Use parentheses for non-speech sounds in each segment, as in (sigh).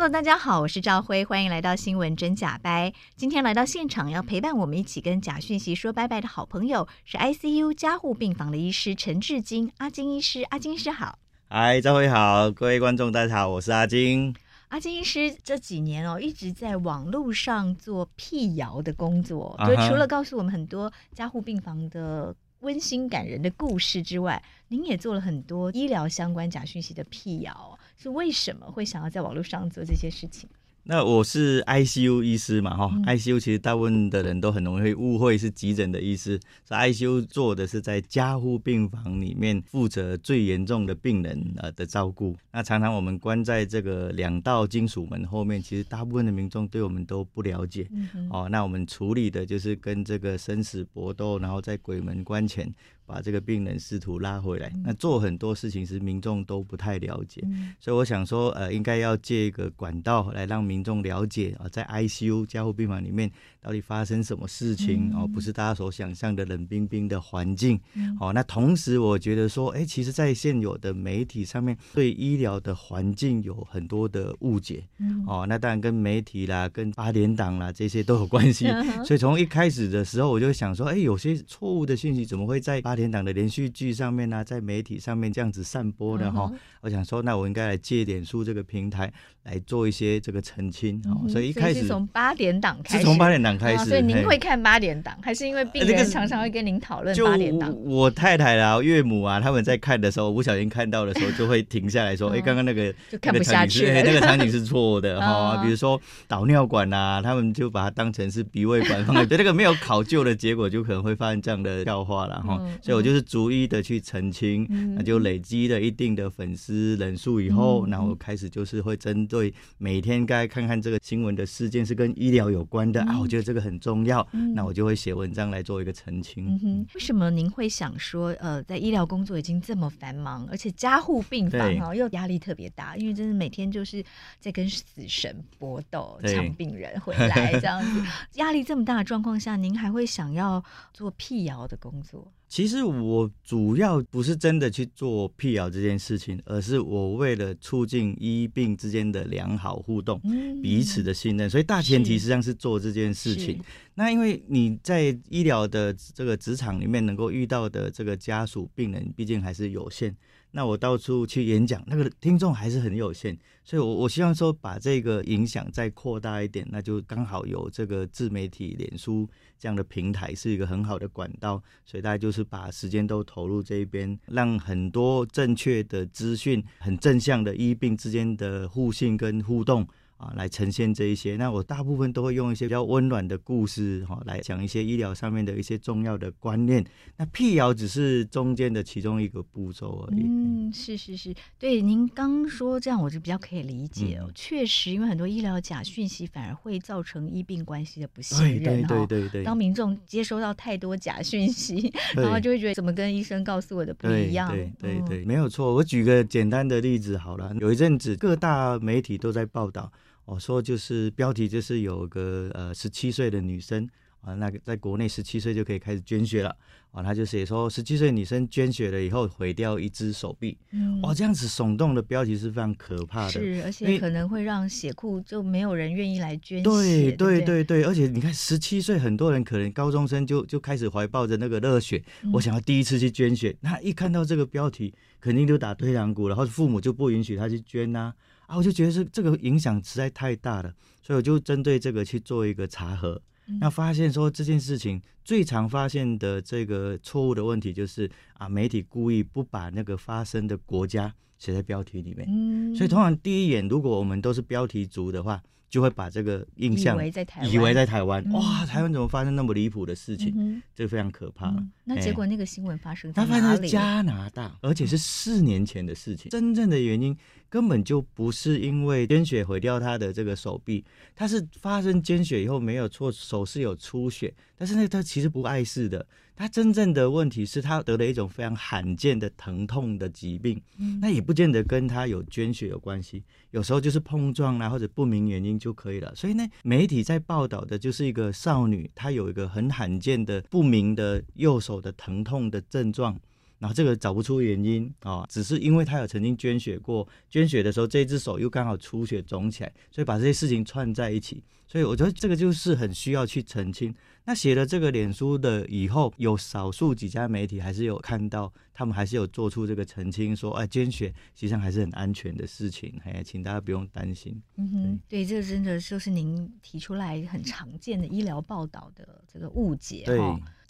Hello，大家好，我是赵辉，欢迎来到新闻真假掰。今天来到现场要陪伴我们一起跟假讯息说拜拜的好朋友是 ICU 加护病房的医师陈志金，阿金医师，阿金医师好。嗨，赵辉好，各位观众大家好，我是阿金。阿金医师这几年哦一直在网络上做辟谣的工作，就除了告诉我们很多加护病房的温馨感人的故事之外，您也做了很多医疗相关假讯息的辟谣。是为什么会想要在网络上做这些事情？那我是 ICU 医师嘛，哈、嗯、，ICU 其实大部分的人都很容易会误会是急诊的医师，是 ICU 做的是在加护病房里面负责最严重的病人呃的照顾。那常常我们关在这个两道金属门后面，其实大部分的民众对我们都不了解。嗯、哦，那我们处理的就是跟这个生死搏斗，然后在鬼门关前。把这个病人试图拉回来，那做很多事情是民众都不太了解，嗯、所以我想说，呃，应该要借一个管道来让民众了解啊，在 ICU 加护病房里面到底发生什么事情哦，不是大家所想象的冷冰冰的环境。哦，那同时我觉得说，哎，其实，在现有的媒体上面对医疗的环境有很多的误解。哦，那当然跟媒体啦、跟八点档啦这些都有关系。所以从一开始的时候，我就想说，哎，有些错误的信息怎么会在八天档的连续剧上面呢、啊，在媒体上面这样子散播的哈，uh. 我想说，那我应该来借脸书这个平台来做一些这个澄清。Uh huh. 所以一开始从八点档开始，是从八点档开始。Uh. 所以您会看八点档，还是因为病人常常会跟您讨论八点档？我太太啦、岳母啊，他们在看的时候，不小心看到的时候，就会停下来说：“哎、uh，刚.刚那个就看不下去，那个场景是错的 (laughs) 哈。”比如说导尿管啊，他们就把它当成是鼻胃管放在，(laughs) 对那个没有考究的结果，就可能会发生这样的笑话了哈。Uh. 所以我就是。逐一的去澄清，那就累积了一定的粉丝人数以后，那我开始就是会针对每天该看看这个新闻的事件是跟医疗有关的啊，我觉得这个很重要，那我就会写文章来做一个澄清。为什么您会想说，呃，在医疗工作已经这么繁忙，而且加护病房哦又压力特别大，因为真的每天就是在跟死神搏斗，抢病人回来这样子，(laughs) 压力这么大的状况下，您还会想要做辟谣的工作？其实我主要不是真的去做辟谣这件事情，而是我为了促进医病之间的良好互动，嗯、彼此的信任，所以大前提实际上是做这件事情。那因为你在医疗的这个职场里面能够遇到的这个家属病人，毕竟还是有限。那我到处去演讲，那个听众还是很有限，所以我我希望说把这个影响再扩大一点，那就刚好有这个自媒体脸书这样的平台是一个很好的管道，所以大家就是把时间都投入这一边，让很多正确的资讯、很正向的医病之间的互信跟互动。啊，来呈现这一些，那我大部分都会用一些比较温暖的故事，哈，来讲一些医疗上面的一些重要的观念。那辟谣只是中间的其中一个步骤而已。嗯，是是是，对，您刚说这样，我就比较可以理解哦。嗯、确实，因为很多医疗假讯息反而会造成医病关系的不信任，对对对对。当民众接收到太多假讯息，(laughs) (laughs) 然后就会觉得怎么跟医生告诉我的不一样？对对对，对，没有错。我举个简单的例子好了，有一阵子各大媒体都在报道。我说就是标题就是有个呃十七岁的女生啊，那个在国内十七岁就可以开始捐血了。啊，他就写说十七岁女生捐血了以后毁掉一只手臂，嗯，哇，这样子耸动的标题是非常可怕的，是，而且可能会让血库就没有人愿意来捐血，对对对对，而且你看十七岁，很多人可能高中生就就开始怀抱着那个热血，嗯、我想要第一次去捐血，那一看到这个标题，肯定就打退堂鼓了，或者父母就不允许他去捐呐、啊。啊，我就觉得这这个影响实在太大了，所以我就针对这个去做一个查核，那发现说这件事情最常发现的这个错误的问题就是啊，媒体故意不把那个发生的国家写在标题里面，嗯所以通常第一眼如果我们都是标题族的话，就会把这个印象以为在台湾，以为在台湾，嗯、哇，台湾怎么发生那么离谱的事情？嗯、这个非常可怕。嗯、那结果那个新闻发生在哪里？它发生在加拿大，而且是四年前的事情。真正的原因根本就不是因为捐血毁掉他的这个手臂，他是发生捐血以后没有错，手是有出血，但是那他其实不碍事的。他真正的问题是他得了一种非常罕见的疼痛的疾病，嗯、那也不见得跟他有捐血有关系，有时候就是碰撞啊或者不明原因就可以了。所以呢，媒体在报道的就是一个少女，她有一个很罕见的不明的右手的疼痛的症状，然后这个找不出原因啊，只是因为他有曾经捐血过，捐血的时候这只手又刚好出血肿起来，所以把这些事情串在一起。所以我觉得这个就是很需要去澄清。那写了这个脸书的以后，有少数几家媒体还是有看到，他们还是有做出这个澄清，说，哎，捐血实际上还是很安全的事情，哎，请大家不用担心。嗯哼，对，这个真的就是您提出来很常见的医疗报道的这个误解哈。对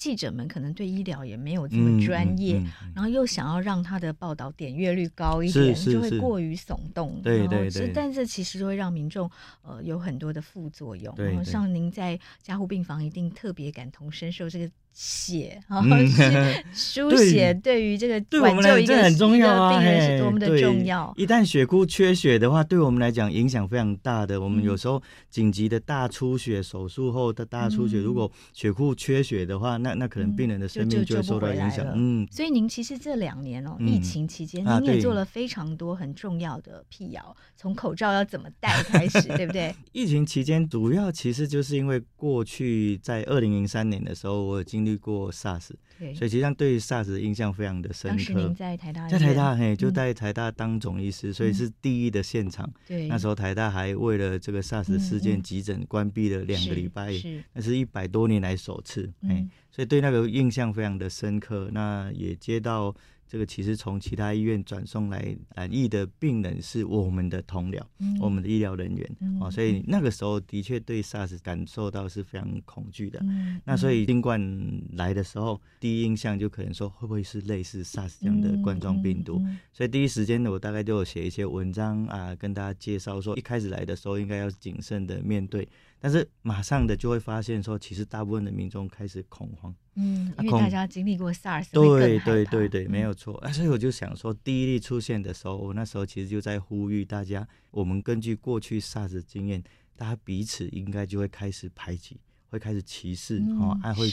记者们可能对医疗也没有这么专业，嗯嗯嗯、然后又想要让他的报道点阅率高一点，就会过于耸动。对对对，但这其实就会让民众呃有很多的副作用。对对然后像您在加护病房一定特别感同身受这个。写啊，是书写对于这个挽救一个很重要病人是多么的重要。一旦血库缺血的话，对我们来讲影响非常大的。我们有时候紧急的大出血，手术后的大出血，如果血库缺血的话，那那可能病人的生命就会受到影响。嗯，所以您其实这两年哦，疫情期间您也做了非常多很重要的辟谣，从口罩要怎么戴开始，(laughs) 对不对？疫情期间主要其实就是因为过去在二零零三年的时候，我已经。经历过 SARS，所以实际上对于 SARS 的印象非常的深刻。当时您在台大，在台大嘿，就在台大当总医师，嗯、所以是第一的现场。对，那时候台大还为了这个 SARS 事件急诊关闭了两个礼拜，那是一百多年来首次。嗯，所以对那个印象非常的深刻。那也接到。这个其实从其他医院转送来染疫的病人是我们的同僚，嗯、我们的医疗人员、嗯、哦，所以那个时候的确对 SARS 感受到是非常恐惧的。嗯、那所以新冠来的时候，第一印象就可能说会不会是类似 SARS 这样的冠状病毒？所以第一时间呢，我大概就有写一些文章啊，跟大家介绍说，一开始来的时候应该要谨慎的面对。但是马上的就会发现说，其实大部分的民众开始恐慌，嗯，因为大家经历过 SARS，对对对对，没有错。啊，所以我就想说，第一例出现的时候，我那时候其实就在呼吁大家，我们根据过去 SARS 经验，大家彼此应该就会开始排挤，会开始歧视，哦，还会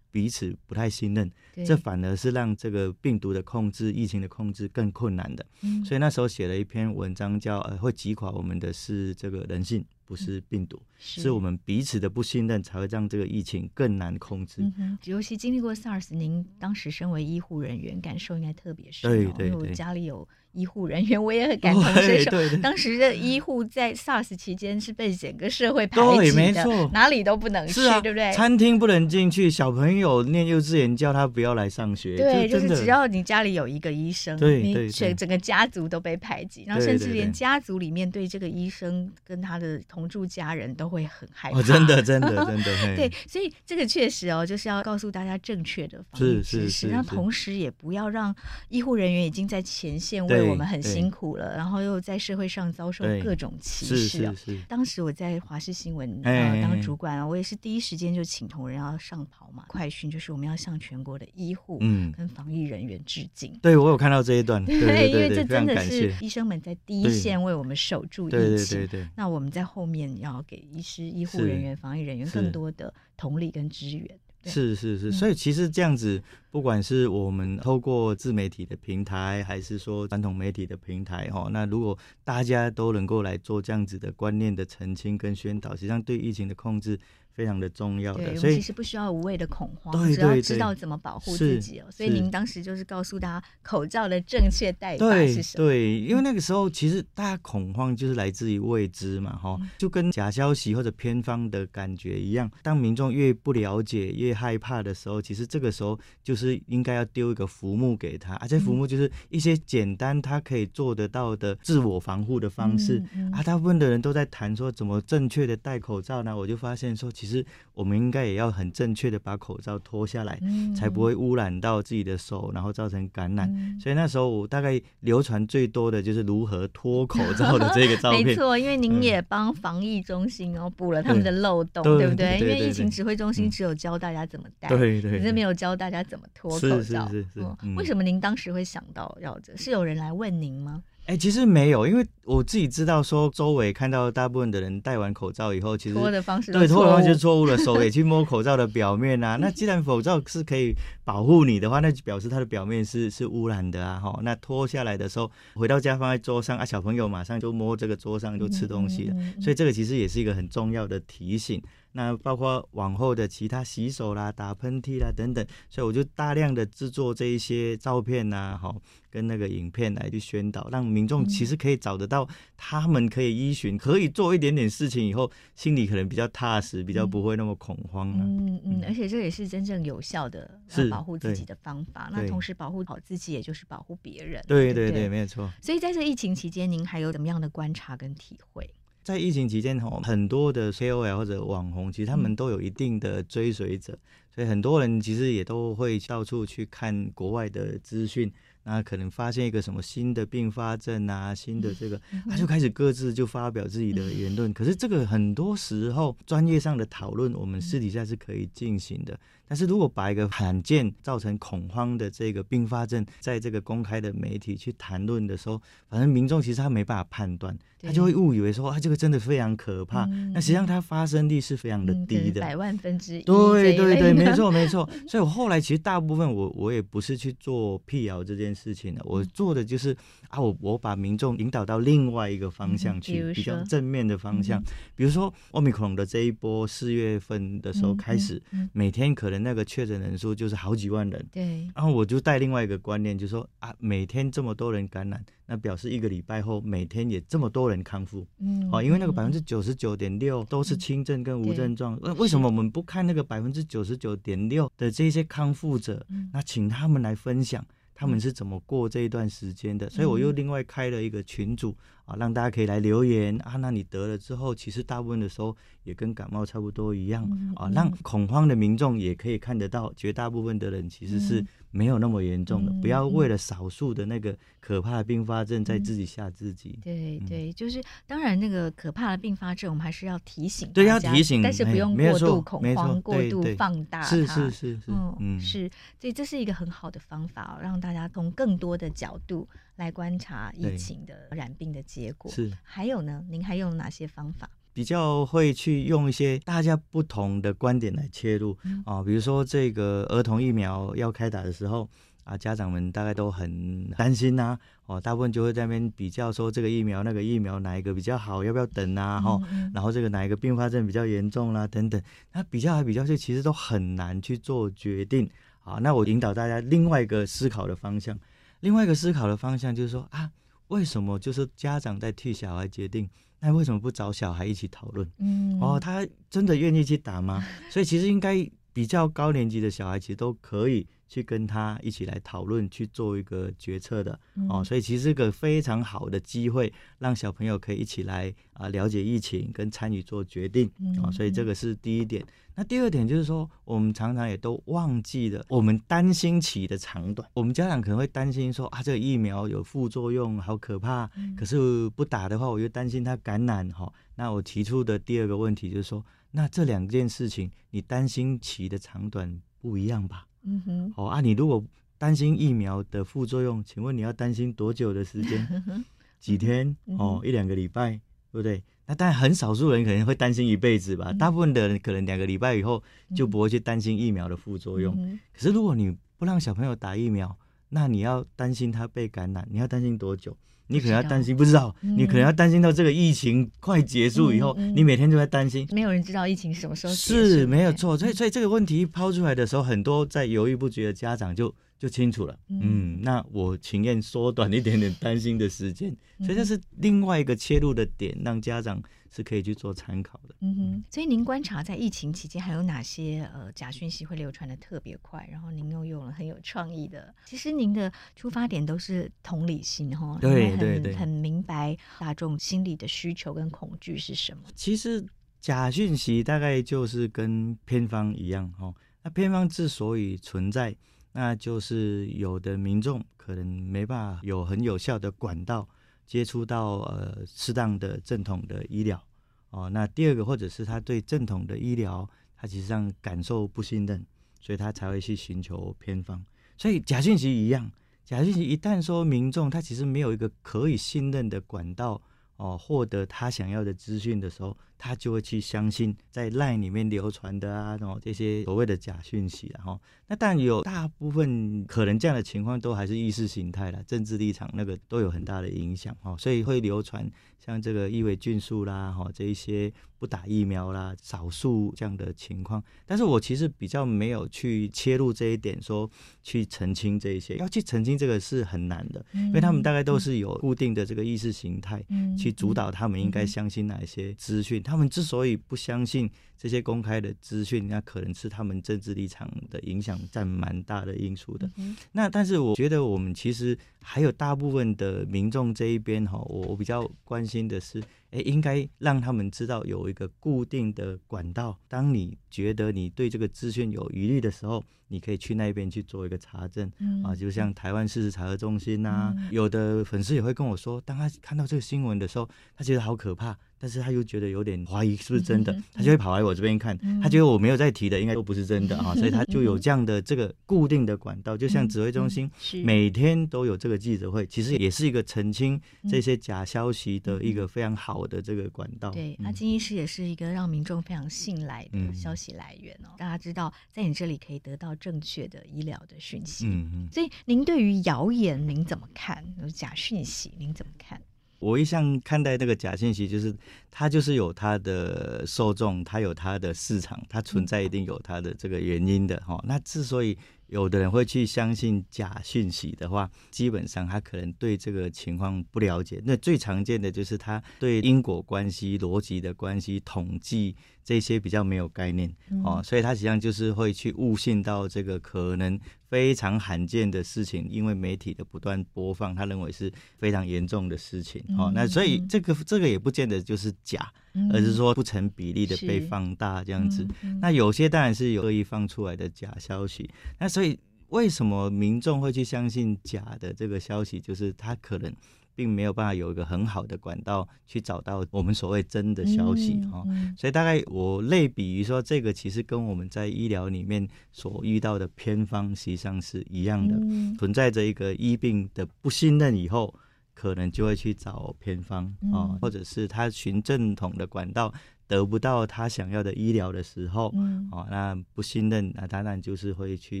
彼此不太信任，这反而是让这个病毒的控制、疫情的控制更困难的。所以那时候写了一篇文章，叫呃，会击垮我们的是这个人性。不是病毒，是，是我们彼此的不信任，才会让这个疫情更难控制。嗯、尤其经历过 SARS，您当时身为医护人员，感受应该特别深，哦。对对对，因为我家里有。医护人员，我也很感 (laughs) 同身受。当时的医护在 SARS 期间是被整个社会排挤的，对，没错，哪里都不能去，对不对？餐厅不能进去，小朋友念幼稚园叫他不要来上学。对，就是只要你家里有一个医生，你整整个家族都被排挤，然后甚至连家族里面对这个医生跟他的同住家人都会很害怕。真的，真的，(laughs) 真的。对，所以这个确实哦，就是要告诉大家正确的方式，是是是。那同时也不要让医护人员已经在前线为。我们很辛苦了，然后又在社会上遭受各种歧视啊！当时我在华视新闻呃当主管啊，我也是第一时间就请同仁要上跑嘛，快讯就是我们要向全国的医护嗯。跟防疫人员致敬。对，我有看到这一段，(laughs) 对，因为这真的是医生们在第一线为我们守住疫情，那我们在后面要给医师、医护人员、防疫人员更多的同理跟支援。是是是，所以其实这样子，不管是我们透过自媒体的平台，还是说传统媒体的平台，哈，那如果大家都能够来做这样子的观念的澄清跟宣导，实际上对疫情的控制。非常的重要的，所以其实不需要无谓的恐慌，只要知道怎么保护自己哦。所以您当时就是告诉大家口罩的正确戴法是什么？对，因为那个时候其实大家恐慌就是来自于未知嘛，哈，就跟假消息或者偏方的感觉一样。当民众越不了解、越害怕的时候，其实这个时候就是应该要丢一个浮木给他，而且浮木就是一些简单他可以做得到的自我防护的方式啊。大部分的人都在谈说怎么正确的戴口罩呢？我就发现说其实。实我们应该也要很正确的把口罩脱下来，嗯、才不会污染到自己的手，然后造成感染。嗯、所以那时候我大概流传最多的就是如何脱口罩的这个照片。(laughs) 没错，因为您也帮防疫中心哦补了他们的漏洞，对，对不对？因为疫情指挥中心只有教大家怎么戴，对对，对，可是没有教大家怎么脱口罩。是是是。为什么您当时会想到要这？是有人来问您吗？哎、欸，其实没有，因为我自己知道说，周围看到大部分的人戴完口罩以后，其实脱的方式对脱的方式错误了，手也去摸口罩的表面啊。(laughs) 那既然口罩是可以保护你的话，那就表示它的表面是是污染的啊。哈，那脱下来的时候，回到家放在桌上啊，小朋友马上就摸这个桌上就吃东西了。所以这个其实也是一个很重要的提醒。那包括往后的其他洗手啦、打喷嚏啦等等，所以我就大量的制作这一些照片呐，好，跟那个影片来去宣导，让民众其实可以找得到，他们可以依循，可以做一点点事情以后，心里可能比较踏实，比较不会那么恐慌啊。嗯嗯，而且这也是真正有效的保护自己的方法。那同时保护好自己，也就是保护别人。对对对，没有错。所以在这疫情期间，您还有怎么样的观察跟体会？在疫情期间，吼，很多的 KOL 或者网红，其实他们都有一定的追随者，所以很多人其实也都会到处去看国外的资讯。那可能发现一个什么新的并发症啊，新的这个，他就开始各自就发表自己的言论。可是这个很多时候专业上的讨论，我们私底下是可以进行的。但是如果把一个罕见造成恐慌的这个并发症，在这个公开的媒体去谈论的时候，反正民众其实他没办法判断，他就会误以为说啊，这个真的非常可怕。那实际上它发生率是非常的低的，百万分之一。对对对，没错 (laughs) 没错。所以我后来其实大部分我我也不是去做辟谣这件事情的，我做的就是啊，我我把民众引导到另外一个方向去，比较正面的方向。比如说奥米克隆的这一波四月份的时候开始，每天可能。那个确诊人数就是好几万人，对。然后我就带另外一个观念，就是说啊，每天这么多人感染，那表示一个礼拜后每天也这么多人康复，嗯，好，因为那个百分之九十九点六都是轻症跟无症状，为为什么我们不看那个百分之九十九点六的这些康复者，那请他们来分享他们是怎么过这一段时间的？所以我又另外开了一个群组。啊，让大家可以来留言啊。那你得了之后，其实大部分的时候也跟感冒差不多一样啊。让恐慌的民众也可以看得到，绝大部分的人其实是没有那么严重的。不要为了少数的那个可怕的并发症，在自己吓自己。对对，就是当然那个可怕的并发症，我们还是要提醒，对，要提醒，但是不用过度恐慌、过度放大它。是是是是，嗯，是。所以这是一个很好的方法，让大家从更多的角度来观察疫情的染病的结果是，还有呢？您还用哪些方法？比较会去用一些大家不同的观点来切入啊、比如说这个儿童疫苗要开打的时候啊，家长们大概都很担心呐、啊，哦，大部分就会在那边比较说这个疫苗那个疫苗哪一个比较好，要不要等啊？哈、然后这个哪一个并发症比较严重啦、啊，等等，那比较还比较去，其实都很难去做决定。好，那我引导大家另外一个思考的方向。另外一个思考的方向就是说啊，为什么就是家长在替小孩决定？那为什么不找小孩一起讨论？嗯，哦，他真的愿意去打吗？所以其实应该比较高年级的小孩其实都可以去跟他一起来讨论，去做一个决策的。哦，所以其实是个非常好的机会，让小朋友可以一起来啊了解疫情跟参与做决定。啊，所以这个是第一点。那第二点就是说，我们常常也都忘记了，我们担心期的长短。我们家长可能会担心说啊，这个疫苗有副作用，好可怕。可是不打的话，我又担心他感染哈。那我提出的第二个问题就是说，那这两件事情，你担心期的长短不一样吧？嗯哼。哦啊，你如果担心疫苗的副作用，请问你要担心多久的时间？(laughs) 几天？哦，一两个礼拜，对不对？那当然，很少数人可能会担心一辈子吧。大部分的人可能两个礼拜以后就不会去担心疫苗的副作用。可是如果你不让小朋友打疫苗，那你要担心他被感染，你要担心多久？你可能要担心，不知道，你可能要担心到这个疫情快结束以后，你每天都在担心。没有人知道疫情什么时候。是，没有错。所以，所以这个问题抛出来的时候，很多在犹豫不决的家长就。就清楚了，嗯，那我情愿缩短一点点担心的时间，所以这是另外一个切入的点，让家长是可以去做参考的。嗯哼，所以您观察在疫情期间还有哪些呃假讯息会流传的特别快，然后您又用了很有创意的，其实您的出发点都是同理心哈，对对对，很明白大众心理的需求跟恐惧是什么。其实。假讯息大概就是跟偏方一样哈。那偏方之所以存在，那就是有的民众可能没办法有很有效的管道接触到呃适当的正统的医疗哦。那第二个，或者是他对正统的医疗，他其实上感受不信任，所以他才会去寻求偏方。所以假讯息一样，假讯息一旦说民众他其实没有一个可以信任的管道哦，获得他想要的资讯的时候。他就会去相信在 LINE 里面流传的啊，然后这些所谓的假讯息，然后那当然有大部分可能这样的情况都还是意识形态啦，政治立场那个都有很大的影响哈，所以会流传像这个伊维菌素啦，哈这一些不打疫苗啦，少数这样的情况。但是我其实比较没有去切入这一点，说去澄清这一些，要去澄清这个是很难的，因为他们大概都是有固定的这个意识形态去主导他们应该相信哪一些资讯。他们之所以不相信这些公开的资讯，那可能是他们政治立场的影响占蛮大的因素的。嗯、那但是我觉得我们其实还有大部分的民众这一边哈，我我比较关心的是，哎，应该让他们知道有一个固定的管道。当你觉得你对这个资讯有疑虑的时候，你可以去那边去做一个查证。嗯、啊，就像台湾事实查核中心呐、啊，嗯、有的粉丝也会跟我说，当他看到这个新闻的时候，他觉得好可怕。但是他又觉得有点怀疑是不是真的，他就会跑来我这边看，他觉得我没有在提的应该都不是真的 (laughs) 啊，所以他就有这样的这个固定的管道，就像指挥中心每天都有这个记者会，其实也是一个澄清这些假消息的一个非常好的这个管道。对，那金医师也是一个让民众非常信赖的消息来源哦，大家知道在你这里可以得到正确的医疗的讯息。嗯嗯，所以您对于谣言您怎么看？假讯息您怎么看？我一向看待那个假信息，就是它就是有它的受众，它有它的市场，它存在一定有它的这个原因的哈。那之所以有的人会去相信假讯息的话，基本上他可能对这个情况不了解。那最常见的就是他对因果关系、逻辑的关系、统计这些比较没有概念哦，所以他实际上就是会去误信到这个可能。非常罕见的事情，因为媒体的不断播放，他认为是非常严重的事情。哦，那所以这个这个也不见得就是假，而是说不成比例的被放大这样子。那有些当然是有恶意放出来的假消息。那所以为什么民众会去相信假的这个消息？就是他可能。并没有办法有一个很好的管道去找到我们所谓真的消息哈，嗯嗯、所以大概我类比于说，这个其实跟我们在医疗里面所遇到的偏方实际上是一样的，嗯、存在着一个医病的不信任以后，可能就会去找偏方啊，嗯、或者是他循正统的管道得不到他想要的医疗的时候，嗯、那不信任，那当然就是会去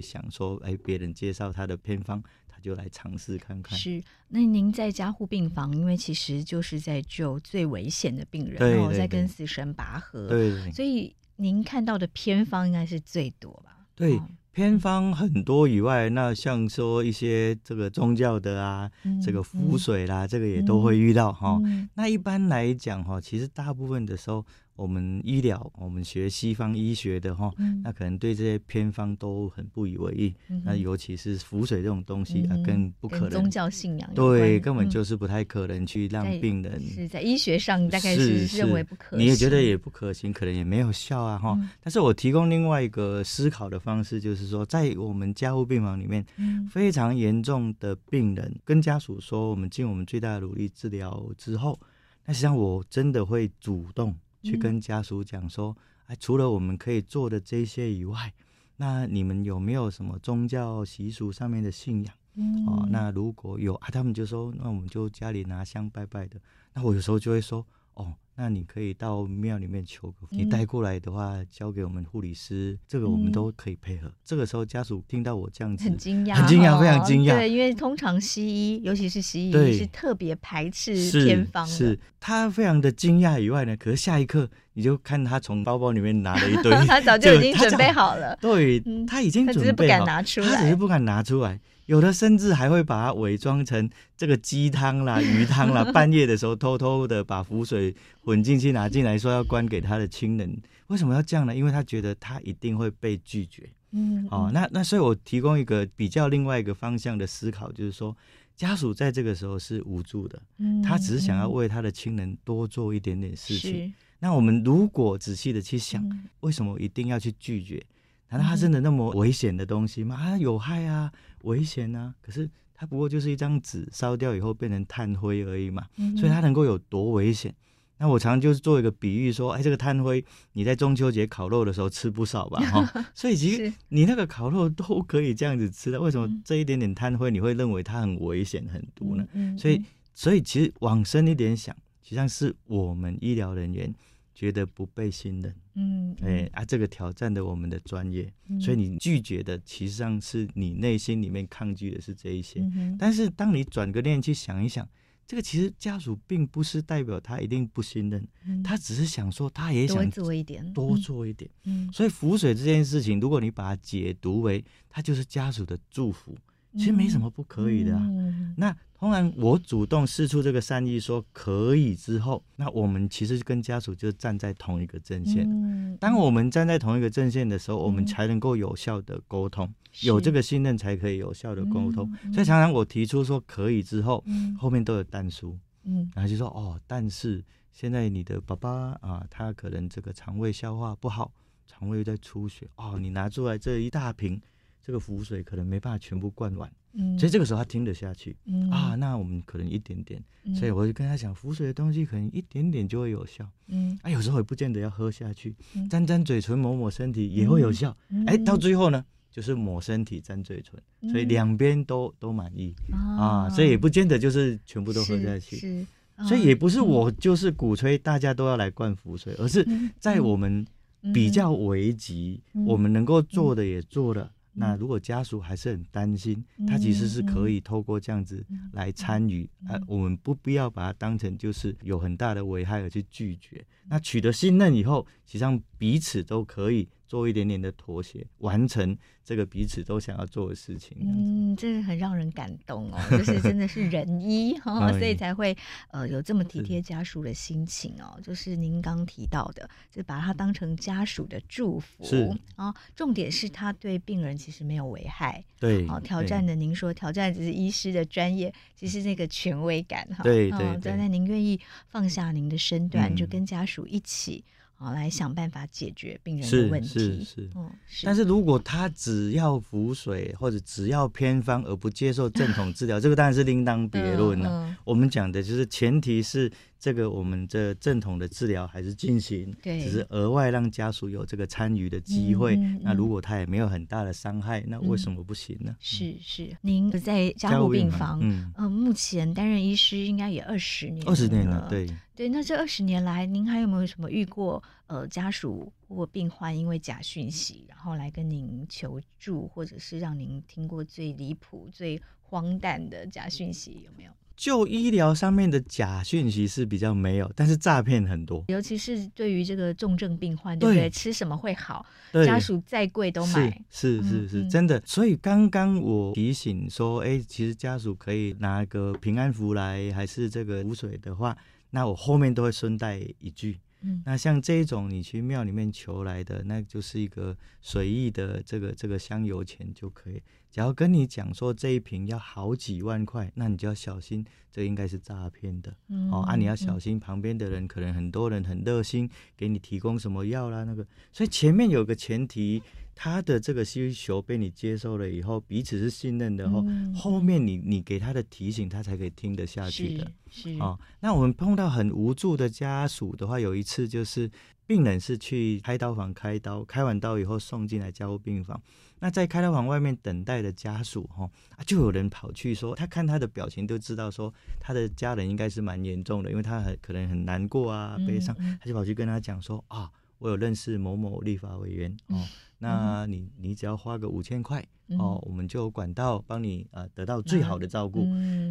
想说，哎，别人介绍他的偏方。就来尝试看看。是，那您在加护病房，因为其实就是在救最危险的病人，对对对，然后在跟死神拔河。对，所以您看到的偏方应该是最多吧？对，哦、偏方很多以外，那像说一些这个宗教的啊，嗯、这个符水啦，嗯、这个也都会遇到哈。嗯、那一般来讲哈，其实大部分的时候。我们医疗，我们学西方医学的哈，嗯、那可能对这些偏方都很不以为意。嗯、那尤其是符水这种东西，啊、更不可能。宗教信仰对，根本就是不太可能去让病人。是在医学上大概是认为不可行，你也觉得也不可行，可能也没有效啊哈。嗯、但是我提供另外一个思考的方式，就是说，在我们加护病房里面，嗯、非常严重的病人跟家属说，我们尽我们最大的努力治疗之后，那实际上我真的会主动。去跟家属讲说，哎，除了我们可以做的这些以外，那你们有没有什么宗教习俗上面的信仰？嗯、哦，那如果有啊，他们就说，那我们就家里拿香拜拜的。那我有时候就会说，哦。那你可以到庙里面求个，你带过来的话，交给我们护理师，这个我们都可以配合。这个时候家属听到我这样子，很惊讶，很惊讶，非常惊讶。对，因为通常西医，尤其是西医，是特别排斥偏方的。是他非常的惊讶以外呢，可是下一刻你就看他从包包里面拿了一堆，(laughs) 他早就已经准备好了。对，他已经准备好，他只是不敢拿出来，他只是不敢拿出来。有的甚至还会把它伪装成这个鸡汤啦、鱼汤啦，(laughs) 半夜的时候偷偷的把符水混进去拿进来，说要关给他的亲人。为什么要这样呢？因为他觉得他一定会被拒绝。嗯，哦，那那所以我提供一个比较另外一个方向的思考，就是说家属在这个时候是无助的，嗯他只是想要为他的亲人多做一点点事情。那我们如果仔细的去想，嗯、为什么一定要去拒绝？难道他真的那么危险的东西吗？啊，有害啊，危险啊！可是它不过就是一张纸，烧掉以后变成炭灰而已嘛。嗯、所以它能够有多危险？那我常常就是做一个比喻说，哎，这个炭灰你在中秋节烤肉的时候吃不少吧？哈，(laughs) 所以其实你那个烤肉都可以这样子吃的，为什么这一点点炭灰你会认为它很危险、很毒呢？嗯嗯嗯、所以，所以其实往深一点想。实际上是我们医疗人员觉得不被信任，嗯，哎、欸、啊，这个挑战的我们的专业，嗯、所以你拒绝的，其实上是你内心里面抗拒的是这一些。嗯、但是当你转个念去想一想，这个其实家属并不是代表他一定不信任，嗯、他只是想说他也想多做一点，多做一点。嗯，所以浮水这件事情，如果你把它解读为它就是家属的祝福，其实没什么不可以的啊。嗯、那通常我主动释出这个善意，说可以之后，那我们其实跟家属就站在同一个阵线。嗯、当我们站在同一个阵线的时候，嗯、我们才能够有效的沟通，是有这个信任才可以有效的沟通。嗯、所以常常我提出说可以之后，嗯、后面都有但书，嗯，然后就说哦，但是现在你的爸爸啊，他可能这个肠胃消化不好，肠胃又在出血哦，你拿出来这一大瓶这个符水，可能没办法全部灌完。嗯，所以这个时候他听得下去，嗯。啊，那我们可能一点点，嗯、所以我就跟他讲，浮水的东西可能一点点就会有效，嗯，啊，有时候也不见得要喝下去，嗯、沾沾嘴唇，抹抹身体也会有效，哎、到最后呢，就是抹身体，沾嘴唇，嗯、所以两边都都满意，嗯、啊，所以也不见得就是全部都喝下去，是，是哦、所以也不是我就是鼓吹大家都要来灌浮水，而是在我们比较危急，嗯、我们能够做的也做了。那如果家属还是很担心，他其实是可以透过这样子来参与，啊，我们不必要把它当成就是有很大的危害而去拒绝。那取得信任以后，实际上彼此都可以。做一点点的妥协，完成这个彼此都想要做的事情。嗯，这是很让人感动哦，(laughs) 就是真的是仁医哈，所以才会呃有这么体贴家属的心情哦。就是您刚提到的，就把它当成家属的祝福。是啊，重点是他对病人其实没有危害。对，哦，挑战的您说挑战只是医师的专业，其实那个权威感哈。对对。对，那您愿意放下您的身段，就跟家属一起。好，来想办法解决病人的问题。是是是，嗯，是。但是如果他只要符水或者只要偏方而不接受正统治疗，这个当然是另当别论了。嗯嗯、我们讲的就是前提是。这个我们这正统的治疗还是进行，对，只是额外让家属有这个参与的机会。那如果他也没有很大的伤害，那为什么不行呢？是是，您在加护病房，嗯、呃，目前担任医师应该也二十年，二十年了，对对。那这二十年来，您还有没有什么遇过呃家属或病患因为假讯息，然后来跟您求助，或者是让您听过最离谱、最荒诞的假讯息有没有？就医疗上面的假讯息是比较没有，但是诈骗很多，尤其是对于这个重症病患，对不对？吃什么会好？对家属再贵都买，是是是是，嗯、真的。所以刚刚我提醒说，哎，其实家属可以拿个平安符来，还是这个符水的话，那我后面都会顺带一句。嗯，那像这种你去庙里面求来的，那就是一个随意的这个这个香油钱就可以。只要跟你讲说这一瓶要好几万块，那你就要小心，这应该是诈骗的。嗯、哦，啊，你要小心旁边的人，可能很多人很热心，给你提供什么药啦那个。所以前面有个前提，他的这个需求被你接受了以后，彼此是信任的后，嗯、后面你你给他的提醒，他才可以听得下去的。是，哦，那我们碰到很无助的家属的话，有一次就是病人是去开刀房开刀，开完刀以后送进来加护病房。那在开刀房外面等待的家属，哈，就有人跑去说，他看他的表情就知道说，他的家人应该是蛮严重的，因为他很可能很难过啊，悲伤，他就跑去跟他讲说，啊，我有认识某某立法委员，哦，那你你只要花个五千块，哦，我们就管道帮你呃得到最好的照顾，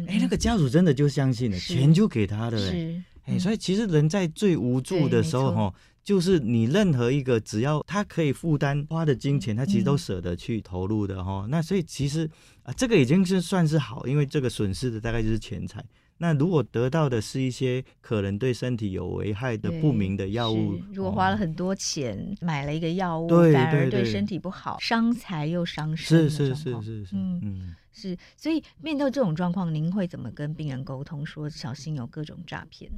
哎，那个家属真的就相信了，钱就给他的，哎，所以其实人在最无助的时候，哈。就是你任何一个只要他可以负担花的金钱，他其实都舍得去投入的哈。嗯、那所以其实啊，这个已经是算是好，因为这个损失的大概就是钱财。那如果得到的是一些可能对身体有危害的不明的药物，如果花了很多钱、哦、买了一个药物，对反而对身体不好，伤财又伤身。是是是是是，嗯嗯是。所以面对这种状况，您会怎么跟病人沟通，说小心有各种诈骗？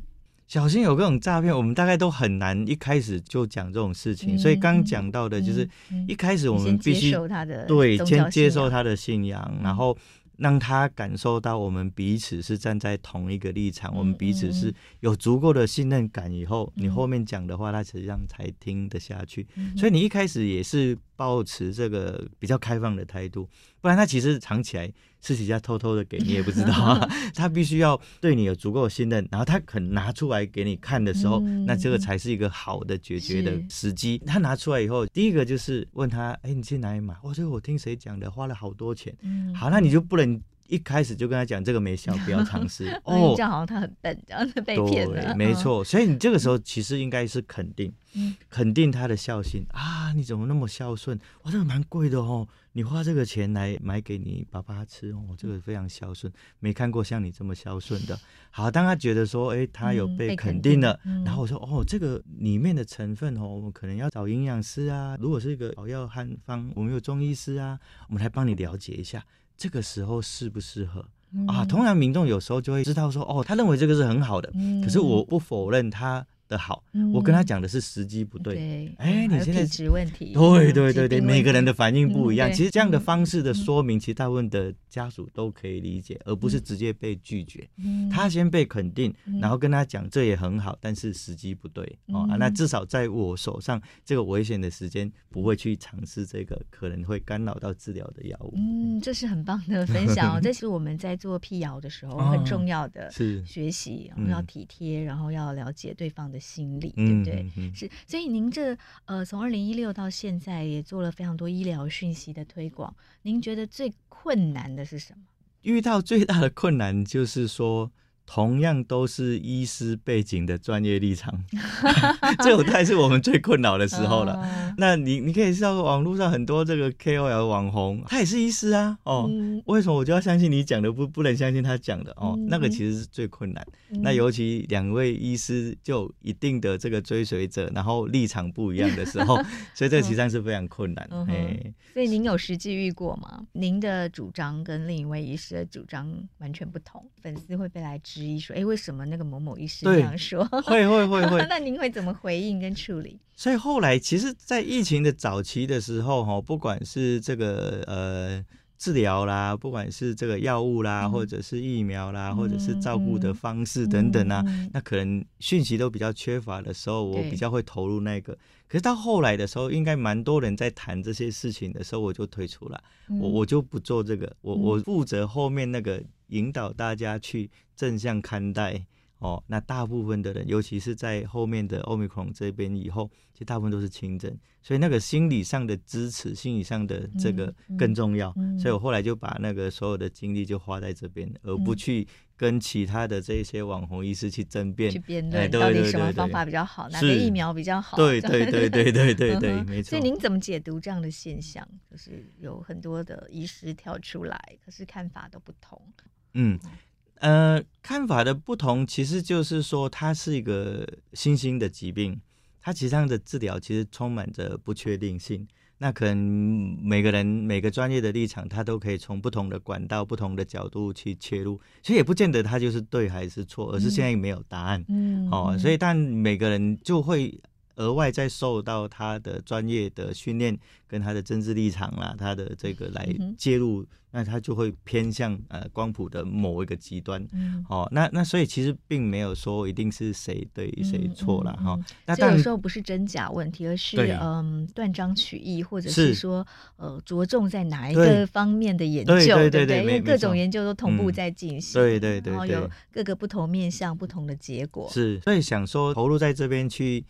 小心有各种诈骗，我们大概都很难一开始就讲这种事情。嗯、所以刚讲到的就是，一开始我们必须接受他的对，先接受他的信仰，然后。让他感受到我们彼此是站在同一个立场，嗯、我们彼此是有足够的信任感。以后、嗯、你后面讲的话，他实际上才听得下去。嗯、所以你一开始也是保持这个比较开放的态度，不然他其实藏起来。私底下偷偷的给你也不知道啊，(laughs) (laughs) 他必须要对你有足够的信任，然后他肯拿出来给你看的时候，嗯、那这个才是一个好的解决的时机。他拿出来以后，第一个就是问他，哎，你去哪里买？我、哦、这个我听谁讲的，花了好多钱。嗯、好，那你就不能。一开始就跟他讲这个没效，不要尝试 (laughs) 哦。这样好像他很笨，这样子被骗了。对，没错。所以你这个时候其实应该是肯定，嗯、肯定他的孝心啊！你怎么那么孝顺？哇，这个蛮贵的哦，你花这个钱来买给你爸爸吃哦，这个非常孝顺，没看过像你这么孝顺的。好，当他觉得说，哎，他有被肯定了，嗯嗯、然后我说，哦，这个里面的成分哦，我们可能要找营养师啊。如果是一个草药汉方，我们有中医师啊，我们来帮你了解一下。这个时候适不适合、嗯、啊？通常民众有时候就会知道说，哦，他认为这个是很好的，嗯、可是我不否认他。的好，我跟他讲的是时机不对。哎，你现在质问题，对对对对，每个人的反应不一样。其实这样的方式的说明，其实大部分的家属都可以理解，而不是直接被拒绝。他先被肯定，然后跟他讲这也很好，但是时机不对哦。那至少在我手上，这个危险的时间不会去尝试这个可能会干扰到治疗的药物。嗯，这是很棒的分享哦。(laughs) 这是我们在做辟谣的时候很重要的是学习，我们要体贴，然后要了解对方的心理，对不对？嗯、是，所以您这呃，从二零一六到现在也做了非常多医疗讯息的推广。您觉得最困难的是什么？遇到最大的困难就是说。同样都是医师背景的专业立场，(laughs) 这种才是我们最困扰的时候了。Uh, 那你你可以知道网络上很多这个 KOL 网红，他也是医师啊。哦，嗯、为什么我就要相信你讲的，不不能相信他讲的？哦，嗯、那个其实是最困难。嗯、那尤其两位医师就一定的这个追随者，然后立场不一样的时候，(laughs) 所以这个实际上是非常困难。嗯、嘿所以您有实际遇过吗？您的主张跟另一位医师的主张完全不同，粉丝会被来质疑说：“哎，为什么那个某某医师这样说？”会会会会。(laughs) 那您会怎么回应跟处理？所以后来，其实，在疫情的早期的时候，哈，不管是这个呃治疗啦，不管是这个药物啦，嗯、或者是疫苗啦，嗯、或者是照顾的方式等等啊，那可能讯息都比较缺乏的时候，我比较会投入那个。可是到后来的时候，应该蛮多人在谈这些事情的时候，我就退出了，嗯、我我就不做这个，我我负责后面那个。引导大家去正向看待哦，那大部分的人，尤其是在后面的 Omicron 这边以后，其实大部分都是轻症，所以那个心理上的支持，心理上的这个更重要。嗯嗯、所以我后来就把那个所有的精力就花在这边，而不去跟其他的这些网红医师去争辩，去辩论到底什么方法比较好，哪个疫苗比较好。对对对对对对对，没错。所以您怎么解读这样的现象？就是有很多的医师跳出来，可是看法都不同。嗯，呃，看法的不同，其实就是说，它是一个新兴的疾病，它其实上的治疗其实充满着不确定性。那可能每个人每个专业的立场，他都可以从不同的管道、不同的角度去切入，其实也不见得他就是对还是错，而是现在没有答案。嗯，哦，所以但每个人就会。额外再受到他的专业的训练，跟他的政治立场啦，他的这个来介入，嗯、那他就会偏向呃光谱的某一个极端。嗯、哦，那那所以其实并没有说一定是谁对谁错了哈。那这有时候不是真假问题，而是对嗯断章取义，或者是说是呃着重在哪一个方面的研究，对，对对对，因为各种研究都同步在进行，对对对，然后有各个不同面向不同的结果。是，所以想说投入在这边去。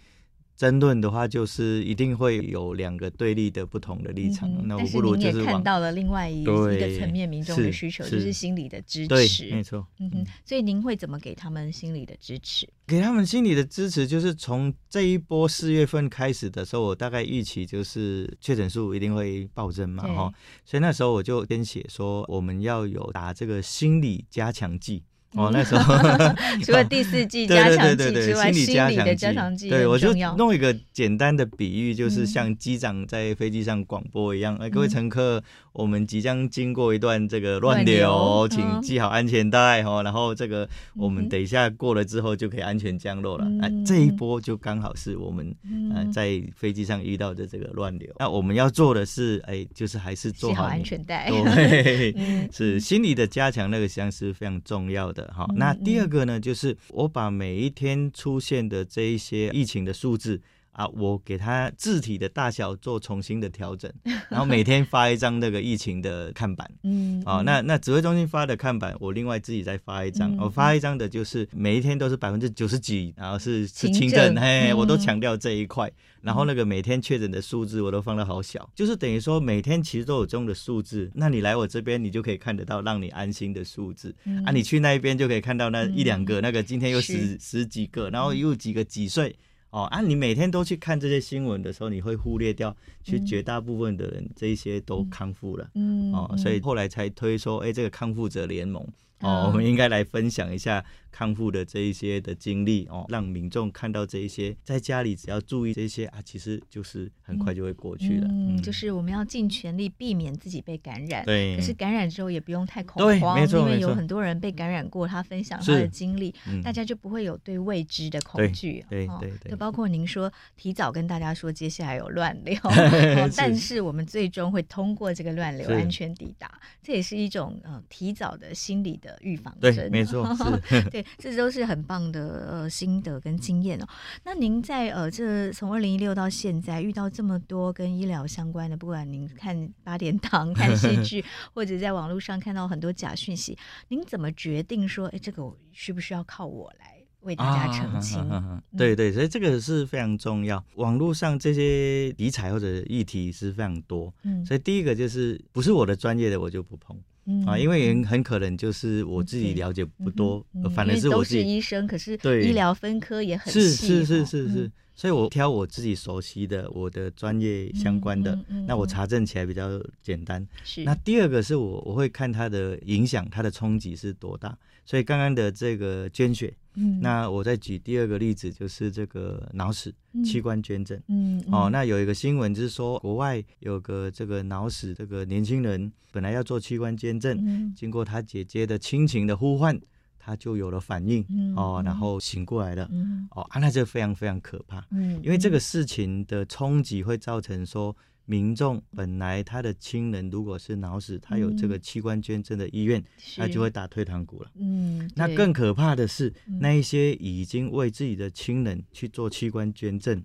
争论的话，就是一定会有两个对立的不同的立场。那我不如就是也看到了另外一个层面民众的需求，就是心理的支持。没错，嗯哼。所以您会怎么给他们心理的支持？给他们心理的支持，就是从这一波四月份开始的时候，我大概预期就是确诊数一定会暴增嘛，哈。所以那时候我就先写说，我们要有打这个心理加强剂。(laughs) 哦，那时候 (laughs) 除了第四季 (laughs) 加强剂之外，心理加强剂。的加强剂对，我就弄一个简单的比喻，就是像机长在飞机上广播一样，哎、嗯，各位乘客，我们即将经过一段这个乱流，流请系好安全带哈，然后这个我们等一下过了之后就可以安全降落了。哎、嗯，这一波就刚好是我们呃在飞机上遇到的这个乱流。那我们要做的是，哎，就是还是做好，好安全带，对，是心理的加强，那个实际上是非常重要的。好，那第二个呢，就是我把每一天出现的这一些疫情的数字啊，我给他字体的大小做重新的调整，(laughs) 然后每天发一张那个疫情的看板。(laughs) 嗯，啊，那那指挥中心发的看板，我另外自己再发一张。我发一张的就是每一天都是百分之九十几，然后是是轻症，嘿，我都强调这一块。然后那个每天确诊的数字我都放的好小，就是等于说每天其实都有这样的数字。那你来我这边，你就可以看得到让你安心的数字。啊，你去那一边就可以看到那一两个，那个今天又十十几个，然后又几个几岁。哦，啊，你每天都去看这些新闻的时候，你会忽略掉，其实绝大部分的人这一些都康复了。嗯，哦，所以后来才推说，哎，这个康复者联盟。哦，我们应该来分享一下康复的这一些的经历哦，让民众看到这一些，在家里只要注意这些啊，其实就是很快就会过去的。嗯，就是我们要尽全力避免自己被感染。对。可是感染之后也不用太恐慌，因为有很多人被感染过，他分享他的经历，大家就不会有对未知的恐惧。对对对。就包括您说提早跟大家说接下来有乱流，(laughs) 但是我们最终会通过这个乱流安全抵达，这也是一种呃提早的心理的。预防针，对，没错，是，(laughs) (laughs) 对，这都是很棒的呃心得跟经验哦。那您在呃这从二零一六到现在遇到这么多跟医疗相关的，不管您看八点档、(laughs) 看戏剧，或者在网络上看到很多假讯息，您怎么决定说，哎，这个需不需要靠我来为大家澄清？对对，所以这个是非常重要。网络上这些题材或者议题是非常多，嗯，所以第一个就是不是我的专业的，我就不碰。嗯啊，因为很可能就是我自己了解。不多，反而是我自己都是医生，可是医疗分科也很细，是是是是是，嗯、所以我挑我自己熟悉的，我的专业相关的，嗯嗯嗯、那我查证起来比较简单。是，那第二个是我我会看它的影响，它的冲击是多大。所以刚刚的这个捐血，嗯，那我再举第二个例子，就是这个脑死器官捐赠，嗯，嗯。哦，那有一个新闻就是说，国外有个这个脑死这个年轻人，本来要做器官捐赠，嗯，经过他姐姐的亲情的呼唤，他就有了反应，嗯，哦，然后醒过来了，嗯，哦，啊，那这非常非常可怕，嗯，因为这个事情的冲击会造成说。民众本来他的亲人如果是脑死，他有这个器官捐赠的意愿，他就会打退堂鼓了。嗯，那更可怕的是，那一些已经为自己的亲人去做器官捐赠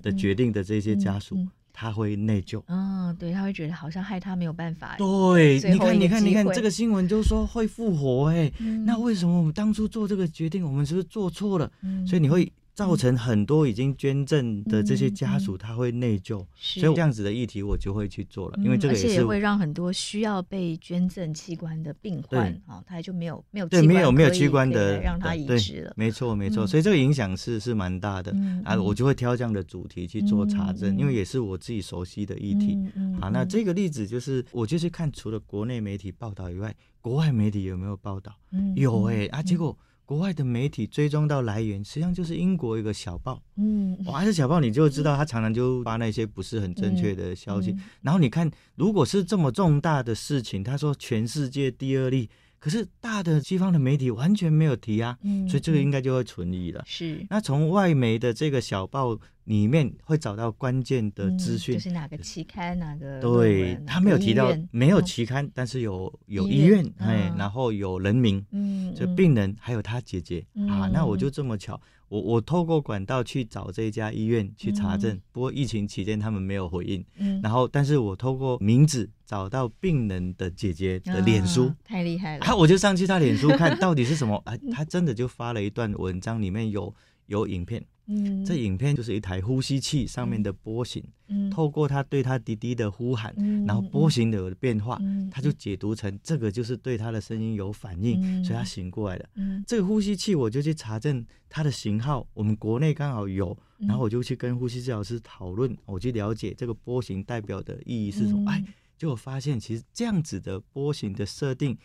的决定的这些家属，他会内疚。嗯，对，他会觉得好像害他没有办法。对，你看，你看，你看，这个新闻就说会复活，哎，那为什么我们当初做这个决定，我们是不是做错了？所以你会。造成很多已经捐赠的这些家属，他会内疚，所以这样子的议题我就会去做了，因为这个也是，会让很多需要被捐赠器官的病患啊，他就没有没有对没有没有器官的让他移植了，没错没错，所以这个影响是是蛮大的。啊，我就会挑这样的主题去做查证，因为也是我自己熟悉的议题。好，那这个例子就是我就是看除了国内媒体报道以外，国外媒体有没有报道？有哎啊，结果。国外的媒体追踪到来源，实际上就是英国一个小报。嗯，哇，这小报你就知道，他常常就发那些不是很正确的消息。嗯嗯、然后你看，如果是这么重大的事情，他说全世界第二例。可是大的西方的媒体完全没有提啊，嗯、所以这个应该就会存疑了。是，那从外媒的这个小报里面会找到关键的资讯，嗯，就是哪个期刊哪个？对，他没有提到，没有期刊，哦、但是有有医院，哎，然后有人名，嗯，就病人还有他姐姐，嗯、啊，那我就这么巧。我我透过管道去找这家医院去查证，不过疫情期间他们没有回应。嗯，然后但是我透过名字找到病人的姐姐的脸书，太厉害了。啊，我就上去他脸书看到底是什么 (laughs) 啊，他真的就发了一段文章，里面有有影片。嗯，这影片就是一台呼吸器上面的波形，嗯，透过他对他弟弟的呼喊，嗯，然后波形的变化，嗯，他就解读成这个就是对他的声音有反应，嗯，所以他醒过来了。嗯，这个呼吸器我就去查证它的型号，我们国内刚好有，然后我就去跟呼吸治疗师讨论，我去了解这个波形代表的意义是什么。哎，结果发现其实这样子的波形的设定。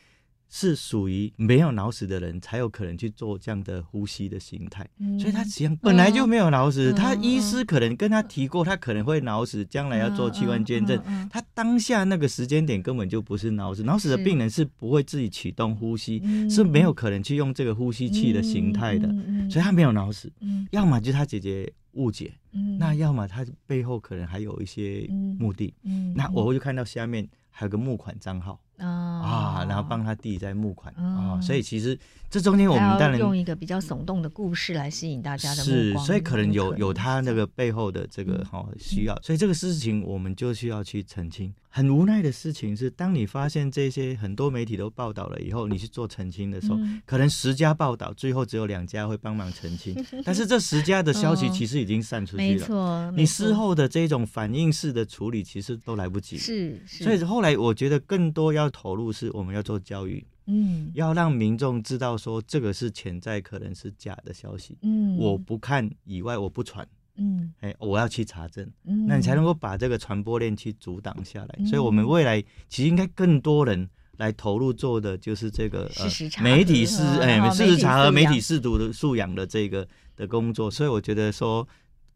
是属于没有脑死的人才有可能去做这样的呼吸的形态，嗯、所以他实际上本来就没有脑死。嗯、他医师可能跟他提过，他可能会脑死，将来要做器官捐赠。他当下那个时间点根本就不是脑死，脑死的病人是不会自己启动呼吸，是，是没有可能去用这个呼吸器的形态的，所以他没有脑死。嗯、要么就是他姐姐误解，嗯、那要么他背后可能还有一些目的。嗯嗯、那我会就看到下面还有个募款账号。啊，然后帮他弟在募款。啊，所以其实这中间我们当然用一个比较耸动的故事来吸引大家的目光，是，所以可能有有他那个背后的这个哈需要，所以这个事情我们就需要去澄清。很无奈的事情是，当你发现这些很多媒体都报道了以后，你去做澄清的时候，可能十家报道，最后只有两家会帮忙澄清，(laughs) 但是这十家的消息其实已经散出去了，没错，你事后的这种反应式的处理其实都来不及，是，所以后来我觉得更多要投入是。我们要做教育，嗯，要让民众知道说这个是潜在可能是假的消息，嗯，我不看以外，我不传，嗯，哎，我要去查证，嗯，那你才能够把这个传播链去阻挡下来。嗯，所以，我们未来其实应该更多人来投入做的就是这个呃媒体是哎事实查核、媒体试读的素养的这个的工作。所以，我觉得说。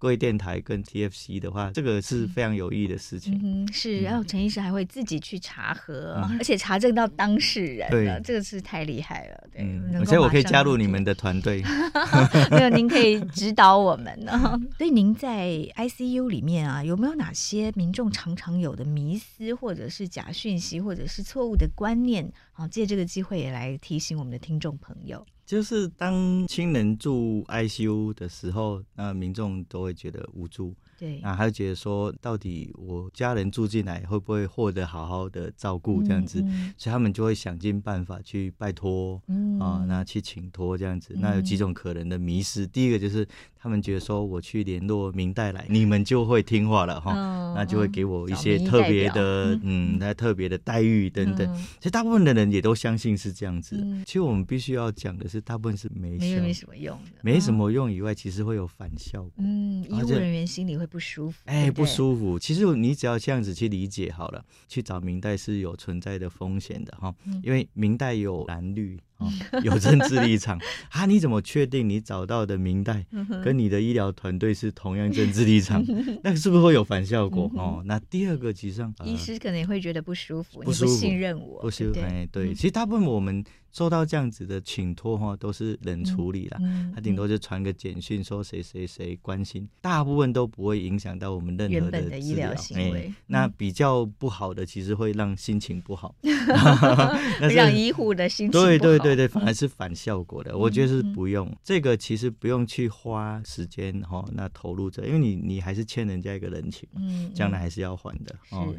各位电台跟 TFC 的话，这个是非常有意义的事情。嗯，是，然后陈医师还会自己去查核，嗯、而且查证到当事人。对，这个是太厉害了。对，而且、嗯、我可以加入你们的团队。(laughs) 没有，您可以指导我们呢。(laughs) 所以您在 ICU 里面啊，有没有哪些民众常常有的迷思，或者是假讯息，或者是错误的观念？好，借这个机会也来提醒我们的听众朋友。就是当亲人住 ICU 的时候，那民众都会觉得无助。对，那还有觉得说，到底我家人住进来会不会获得好好的照顾这样子？嗯嗯、所以他们就会想尽办法去拜托，嗯、啊，那去请托这样子。那有几种可能的迷失，嗯、第一个就是他们觉得说，我去联络明代来，你们就会听话了哈，哦、那就会给我一些特别的，嗯，那、嗯、特别的待遇等等。嗯、其实大部分的人也都相信是这样子。嗯、其实我们必须要讲的是，大部分是没没没什么用的，没什么用以外，其实会有反效果。嗯，医护人员心里会。不舒服，哎，不舒服。其实你只要这样子去理解好了，去找明代是有存在的风险的哈，因为明代有蓝绿。(laughs) 有政治立场啊？你怎么确定你找到的明代跟你的医疗团队是同样政治立场？(laughs) 那个是不是会有反效果哦？那第二个，其实上医师可能会觉得不舒服，不信任我，不舒服。哎，对，其实大部分我们收到这样子的请托哈，都是冷处理啦。他顶多就传个简讯说谁谁谁关心，大部分都不会影响到我们任何的医疗行为。那比较不好的，其实会让心情不好，(laughs) 让医护的心情对对对。对对，反而是反效果的。嗯、我觉得是不用、嗯、这个，其实不用去花时间哈，那投入这，因为你你还是欠人家一个人情，嗯，将来还是要还的哦。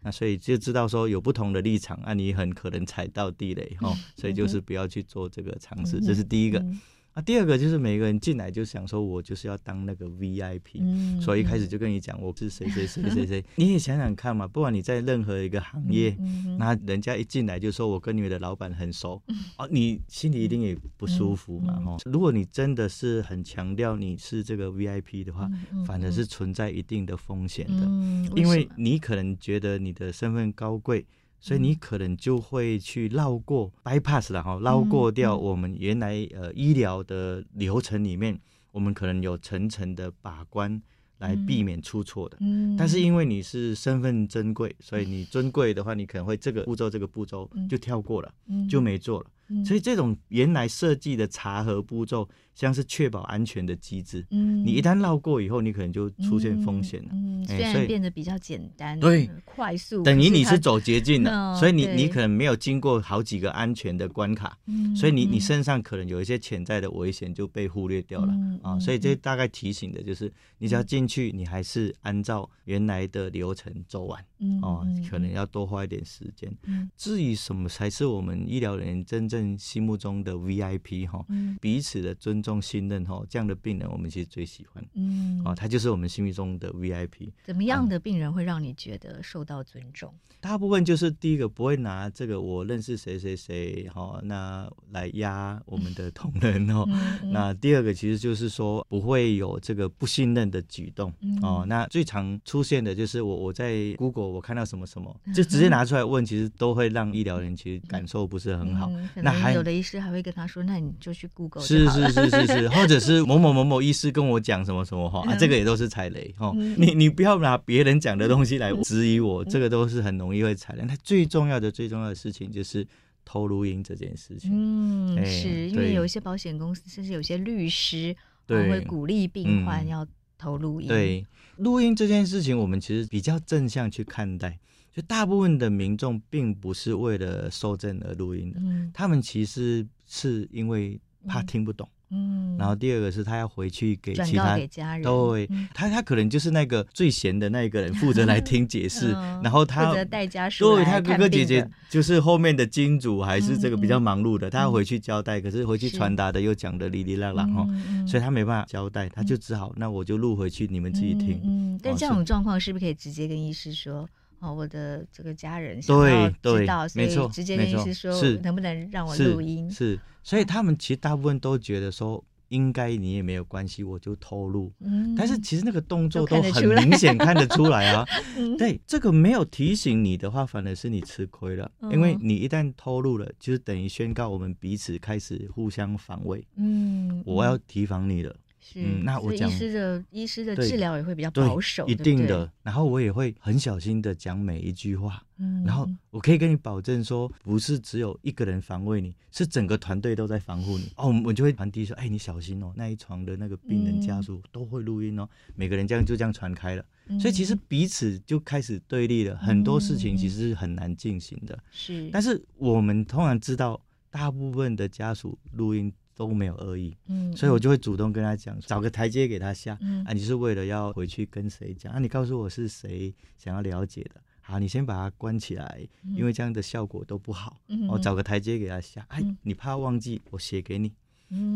那所以就知道说有不同的立场，啊，你很可能踩到地雷哈，(laughs) 所以就是不要去做这个尝试，嗯、这是第一个。嗯啊，第二个就是每个人进来就想说，我就是要当那个 VIP，、嗯、所以一开始就跟你讲我是谁谁谁谁谁。你也想想看嘛，不管你在任何一个行业，那、人家一进来就说我跟你们的老板很熟，嗯、哦，你心里一定也不舒服嘛。哈、嗯，嗯、如果你真的是很强调你是这个 VIP 的话，嗯、反而是存在一定的风险的，嗯、因为你可能觉得你的身份高贵。所以你可能就会去绕过 bypass 了哈，绕过掉我们原来呃医疗的流程里面，我们可能有层层的把关来避免出错的。嗯，但是因为你是身份珍贵，所以你尊贵的话，你可能会这个步骤这个步骤就跳过了，就没做了。所以这种原来设计的查核步骤，像是确保安全的机制，嗯，你一旦绕过以后，你可能就出现风险了。嗯，虽然变得比较简单，对，快速，等于你是走捷径了，所以你你可能没有经过好几个安全的关卡，所以你你身上可能有一些潜在的危险就被忽略掉了。啊。所以这大概提醒的就是，你只要进去，你还是按照原来的流程走完，哦，可能要多花一点时间。至于什么才是我们医疗人员真正正心目中的 VIP 哈，彼此的尊重信任哈，这样的病人我们其实最喜欢。嗯，哦，他就是我们心目中的 VIP。怎么样的病人会让你觉得受到尊重？大部分就是第一个不会拿这个我认识谁谁谁哈，那来压我们的同仁哦。那第二个其实就是说不会有这个不信任的举动哦。那最常出现的就是我我在 Google 我看到什么什么，就直接拿出来问，其实都会让医疗人其实感受不是很好。那还有的医师还会跟他说，那你就去 Google 是是是是是，(laughs) 或者是某某某某医师跟我讲什么什么话啊，这个也都是踩雷哈。你你不要拿别人讲的东西来 (laughs) 质疑我，这个都是很容易会踩雷。那最重要的最重要的事情就是。偷录音这件事情，嗯，是、欸、因为有一些保险公司，甚至有些律师，对，会鼓励病患要偷录音。对，录音这件事情，我们其实比较正向去看待。就大部分的民众并不是为了受证而录音的，嗯，他们其实是因为怕听不懂。嗯，然后第二个是他要回去给其他给家人，对，他他可能就是那个最闲的那一个人，负责来听解释，(laughs) 然后他负责带家属，对，他哥哥姐姐就是后面的金主，还是这个比较忙碌的，他要回去交代，可是回去传达的又讲的哩哩啦啦哈，所以他没办法交代，他就只好那我就录回去，你们自己听。嗯，但这种状况是不是可以直接跟医师说？哦，我的这个家人想要知道，所以直接跟医师说，是能不能让我录音？是，所以他们其实大部分都觉得说，应该你也没有关系，我就透露。嗯，但是其实那个动作都很明显看得出来啊。(laughs) 对，这个没有提醒你的话，反而是你吃亏了，因为你一旦透露了，就是等于宣告我们彼此开始互相防卫。嗯，我要提防你了。嗯，那我讲医师的医师的治疗也会比较保守，一定的。然后我也会很小心的讲每一句话。嗯，然后我可以跟你保证说，不是只有一个人防卫你，是整个团队都在防护你。哦，我就会传递说，哎，你小心哦，那一床的那个病人家属都会录音哦。每个人这样就这样传开了，所以其实彼此就开始对立了，很多事情其实是很难进行的。是，但是我们通常知道，大部分的家属录音。都没有恶意，嗯，所以我就会主动跟他讲，找个台阶给他下，嗯，啊，你是为了要回去跟谁讲？啊？你告诉我是谁想要了解的，好，你先把它关起来，因为这样的效果都不好，嗯，我找个台阶给他下，哎，你怕忘记，我写给你，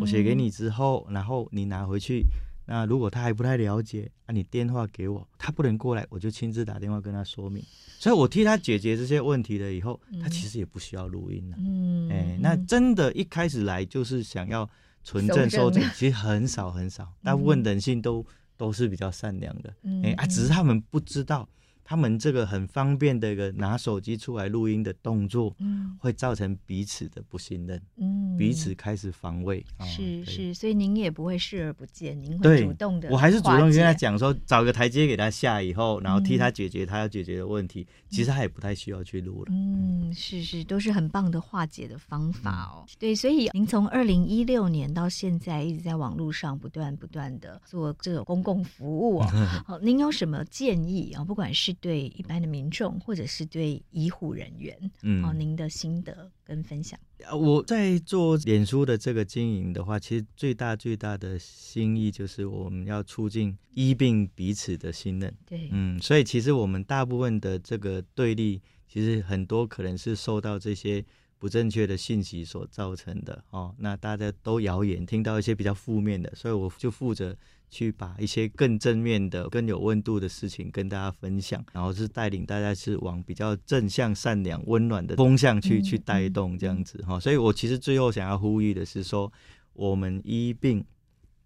我写给你之后，然后你拿回去。那如果他还不太了解，啊，你电话给我，他不能过来，我就亲自打电话跟他说明。所以我替他解决这些问题了以后，他其实也不需要录音了。嗯，哎、欸，那真的，一开始来就是想要纯正收证，其实很少很少，大部分人性都都是比较善良的。哎、欸、啊，只是他们不知道。他们这个很方便的一个拿手机出来录音的动作，嗯，会造成彼此的不信任，嗯，彼此开始防卫，是是，所以您也不会视而不见，您会主动的，我还是主动跟他讲说，找个台阶给他下以后，然后替他解决他要解决的问题，其实他也不太需要去录了，嗯，是是，都是很棒的化解的方法哦，对，所以您从二零一六年到现在一直在网络上不断不断的做这种公共服务哦，(laughs) 好，您有什么建议啊？不管是对一般的民众，或者是对医护人员，嗯，哦，您的心得跟分享。我在做脸书的这个经营的话，其实最大最大的心意就是我们要促进医病彼此的信任。对，嗯，所以其实我们大部分的这个对立，其实很多可能是受到这些不正确的信息所造成的。哦，那大家都谣言，听到一些比较负面的，所以我就负责。去把一些更正面的、更有温度的事情跟大家分享，然后是带领大家是往比较正向、善良、温暖的风向去去带动这样子哈。所以我其实最后想要呼吁的是说，我们医病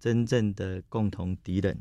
真正的共同敌人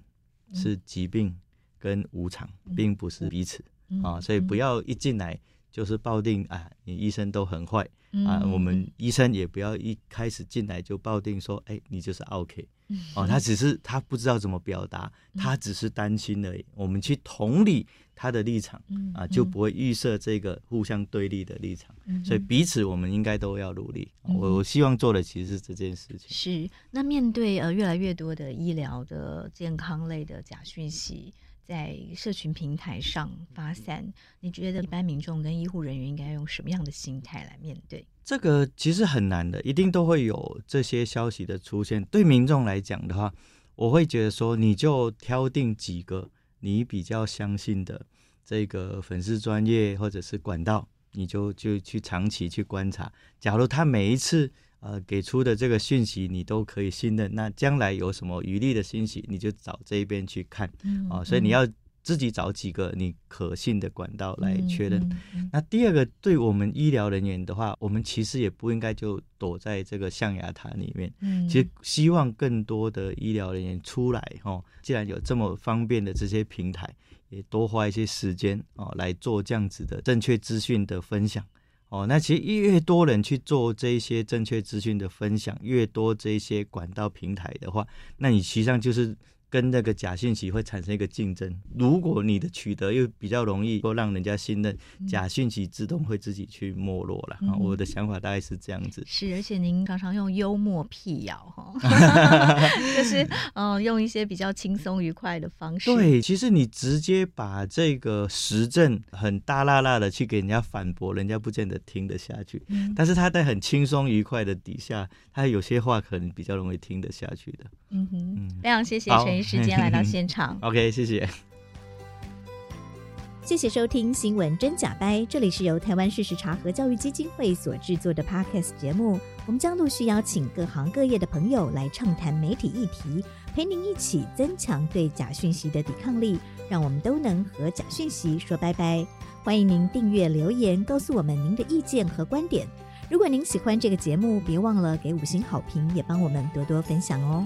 是疾病跟无常，并不是彼此啊。所以不要一进来就是抱定啊，你医生都很坏啊。我们医生也不要一开始进来就抱定说，哎，你就是 OK。(laughs) 哦，他只是他不知道怎么表达，他只是担心而已。我们去同理他的立场啊，就不会预设这个互相对立的立场。所以彼此我们应该都要努力。我我希望做的其实是这件事情。是，那面对呃越来越多的医疗的健康类的假讯息在社群平台上发散，你觉得一般民众跟医护人员应该用什么样的心态来面对？这个其实很难的，一定都会有这些消息的出现。对民众来讲的话，我会觉得说，你就挑定几个你比较相信的这个粉丝专业或者是管道你就就去长期去观察。假如他每一次呃给出的这个讯息你都可以信任，那将来有什么余力的信息，你就找这一边去看啊、呃。所以你要。自己找几个你可信的管道来确认。那第二个，对我们医疗人员的话，我们其实也不应该就躲在这个象牙塔里面。嗯、其实希望更多的医疗人员出来哦，既然有这么方便的这些平台，也多花一些时间哦来做这样子的正确资讯的分享哦。那其实越多人去做这些正确资讯的分享，越多这些管道平台的话，那你实际上就是。跟那个假讯息会产生一个竞争，如果你的取得又比较容易，够让人家信任，假讯息自动会自己去没落了。嗯、我的想法大概是这样子。是，而且您常常用幽默辟谣哈 (laughs) (laughs) 就是嗯、呃，用一些比较轻松愉快的方式。对，其实你直接把这个实证很大辣辣的去给人家反驳，人家不见得听得下去。嗯、但是他在很轻松愉快的底下，他有些话可能比较容易听得下去的。嗯哼，嗯非常谢谢陈医师今天来到现场。(laughs) OK，谢谢，谢谢收听新闻真假掰，这里是由台湾事实查核教育基金会所制作的 Podcast 节目。我们将陆续邀请各行各业的朋友来畅谈媒体议题，陪您一起增强对假讯息的抵抗力，让我们都能和假讯息说拜拜。欢迎您订阅留言，告诉我们您的意见和观点。如果您喜欢这个节目，别忘了给五星好评，也帮我们多多分享哦。